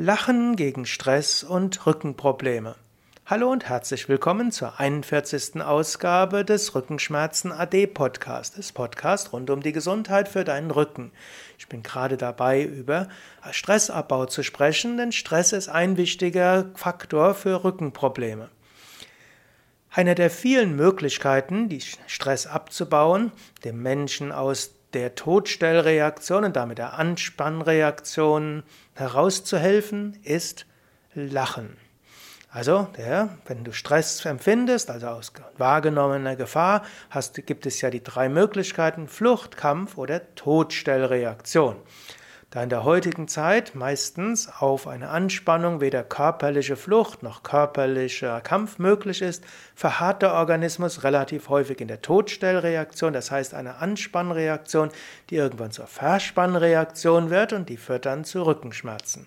Lachen gegen Stress und Rückenprobleme. Hallo und herzlich willkommen zur 41. Ausgabe des Rückenschmerzen AD Podcast, des Podcast rund um die Gesundheit für deinen Rücken. Ich bin gerade dabei, über Stressabbau zu sprechen, denn Stress ist ein wichtiger Faktor für Rückenprobleme. Einer der vielen Möglichkeiten, die Stress abzubauen, dem Menschen aus der Todstellreaktion und damit der Anspannreaktion herauszuhelfen, ist Lachen. Also, der, wenn du Stress empfindest, also aus wahrgenommener Gefahr, hast, gibt es ja die drei Möglichkeiten, Flucht, Kampf oder Todstellreaktion. Da in der heutigen Zeit meistens auf eine Anspannung weder körperliche Flucht noch körperlicher Kampf möglich ist, verharrt der Organismus relativ häufig in der Todstellreaktion, das heißt eine Anspannreaktion, die irgendwann zur Verspannreaktion wird und die führt dann zu Rückenschmerzen.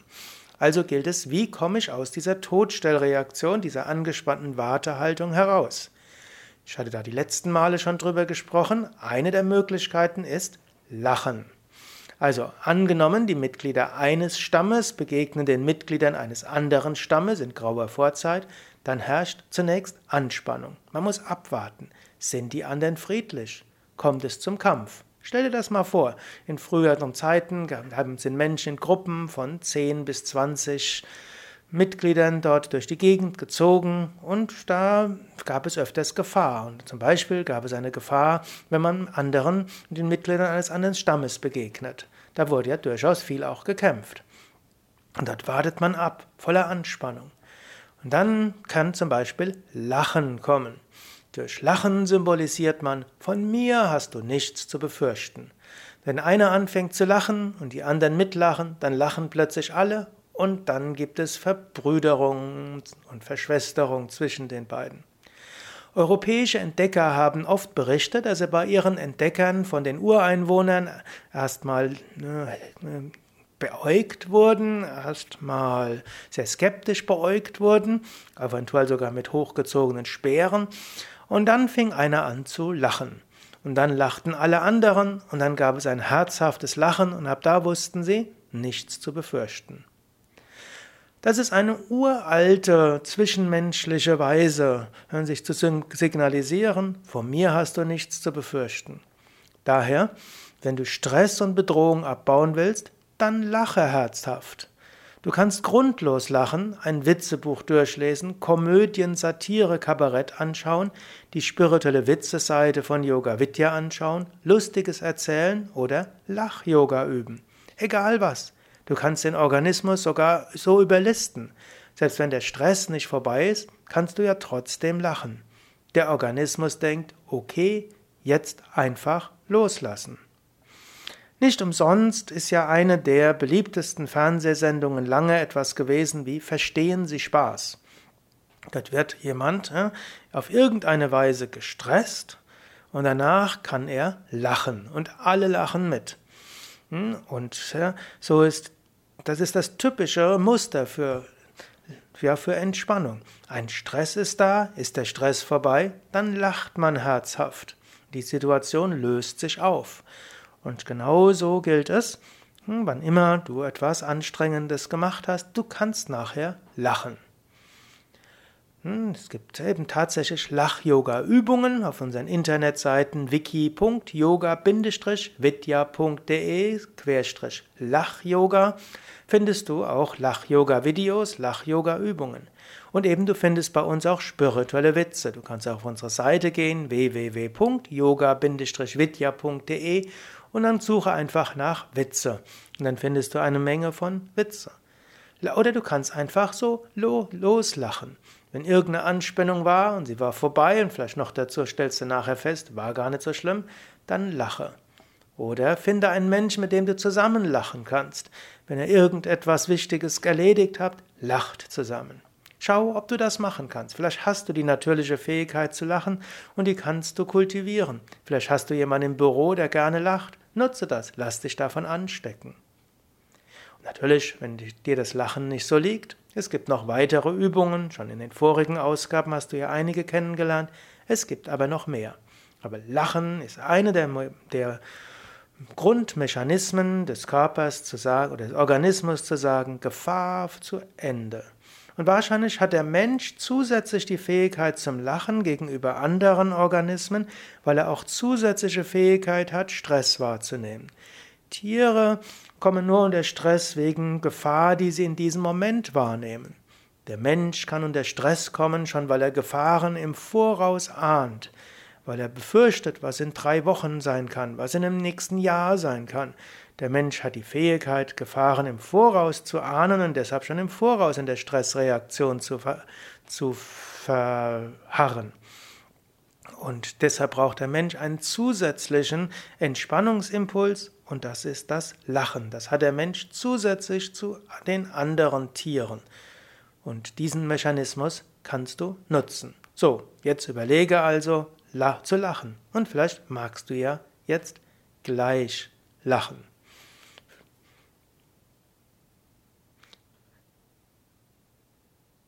Also gilt es, wie komme ich aus dieser Todstellreaktion, dieser angespannten Wartehaltung heraus? Ich hatte da die letzten Male schon drüber gesprochen. Eine der Möglichkeiten ist Lachen. Also angenommen, die Mitglieder eines Stammes begegnen den Mitgliedern eines anderen Stammes in grauer Vorzeit, dann herrscht zunächst Anspannung. Man muss abwarten. Sind die anderen friedlich? Kommt es zum Kampf? Stell dir das mal vor. In früheren Zeiten sind Menschen in Gruppen von 10 bis 20 Mitgliedern dort durch die Gegend gezogen und da gab es öfters Gefahr. Und zum Beispiel gab es eine Gefahr, wenn man anderen, den Mitgliedern eines anderen Stammes begegnet. Da wurde ja durchaus viel auch gekämpft. Und dort wartet man ab, voller Anspannung. Und dann kann zum Beispiel Lachen kommen. Durch Lachen symbolisiert man, von mir hast du nichts zu befürchten. Wenn einer anfängt zu lachen und die anderen mitlachen, dann lachen plötzlich alle und dann gibt es Verbrüderung und Verschwesterung zwischen den beiden. Europäische Entdecker haben oft berichtet, dass sie bei ihren Entdeckern von den Ureinwohnern erstmal äh, beäugt wurden, erstmal sehr skeptisch beäugt wurden, eventuell sogar mit hochgezogenen Speeren, und dann fing einer an zu lachen. Und dann lachten alle anderen, und dann gab es ein herzhaftes Lachen, und ab da wussten sie, nichts zu befürchten. Das ist eine uralte zwischenmenschliche Weise, sich zu signalisieren, vor mir hast du nichts zu befürchten. Daher, wenn du Stress und Bedrohung abbauen willst, dann lache herzhaft. Du kannst grundlos lachen, ein Witzebuch durchlesen, Komödien, Satire, Kabarett anschauen, die spirituelle Witzeseite von Yoga Vidya anschauen, lustiges erzählen oder Lach-Yoga üben. Egal was. Du kannst den Organismus sogar so überlisten. Selbst wenn der Stress nicht vorbei ist, kannst du ja trotzdem lachen. Der Organismus denkt, okay, jetzt einfach loslassen. Nicht umsonst ist ja eine der beliebtesten Fernsehsendungen lange etwas gewesen wie Verstehen Sie Spaß. Dort wird jemand äh, auf irgendeine Weise gestresst und danach kann er lachen und alle lachen mit. Hm, und äh, so ist das ist das typische Muster für, ja, für Entspannung. Ein Stress ist da, ist der Stress vorbei, dann lacht man herzhaft. Die Situation löst sich auf. Und genau so gilt es, hm, wann immer du etwas Anstrengendes gemacht hast, du kannst nachher lachen. Hm, es gibt eben tatsächlich Lach-Yoga-Übungen auf unseren Internetseiten wiki.yoga-vidya.de-lach-yoga findest du auch Lach-Yoga-Videos, Lach-Yoga-Übungen. Und eben du findest bei uns auch spirituelle Witze. Du kannst auf unsere Seite gehen, www.yoga-vidya.de und dann suche einfach nach Witze. Und dann findest du eine Menge von Witze. Oder du kannst einfach so loslachen. Wenn irgendeine Anspannung war und sie war vorbei und vielleicht noch dazu stellst du nachher fest, war gar nicht so schlimm, dann lache. Oder finde einen Menschen, mit dem du zusammen lachen kannst. Wenn ihr irgendetwas Wichtiges erledigt habt, lacht zusammen. Schau, ob du das machen kannst. Vielleicht hast du die natürliche Fähigkeit zu lachen und die kannst du kultivieren. Vielleicht hast du jemanden im Büro, der gerne lacht. Nutze das, lass dich davon anstecken. Natürlich, wenn dir das Lachen nicht so liegt, es gibt noch weitere Übungen, schon in den vorigen Ausgaben hast du ja einige kennengelernt, es gibt aber noch mehr. Aber Lachen ist eine der, der Grundmechanismen des Körpers zu sagen oder des Organismus zu sagen, Gefahr zu Ende. Und wahrscheinlich hat der Mensch zusätzlich die Fähigkeit zum Lachen gegenüber anderen Organismen, weil er auch zusätzliche Fähigkeit hat, Stress wahrzunehmen. Tiere kommen nur unter Stress wegen Gefahr, die sie in diesem Moment wahrnehmen. Der Mensch kann unter Stress kommen, schon weil er Gefahren im Voraus ahnt weil er befürchtet, was in drei Wochen sein kann, was in dem nächsten Jahr sein kann. Der Mensch hat die Fähigkeit, Gefahren im Voraus zu ahnen und deshalb schon im Voraus in der Stressreaktion zu, ver zu verharren. Und deshalb braucht der Mensch einen zusätzlichen Entspannungsimpuls und das ist das Lachen. Das hat der Mensch zusätzlich zu den anderen Tieren. Und diesen Mechanismus kannst du nutzen. So, jetzt überlege also, zu lachen. Und vielleicht magst du ja jetzt gleich lachen.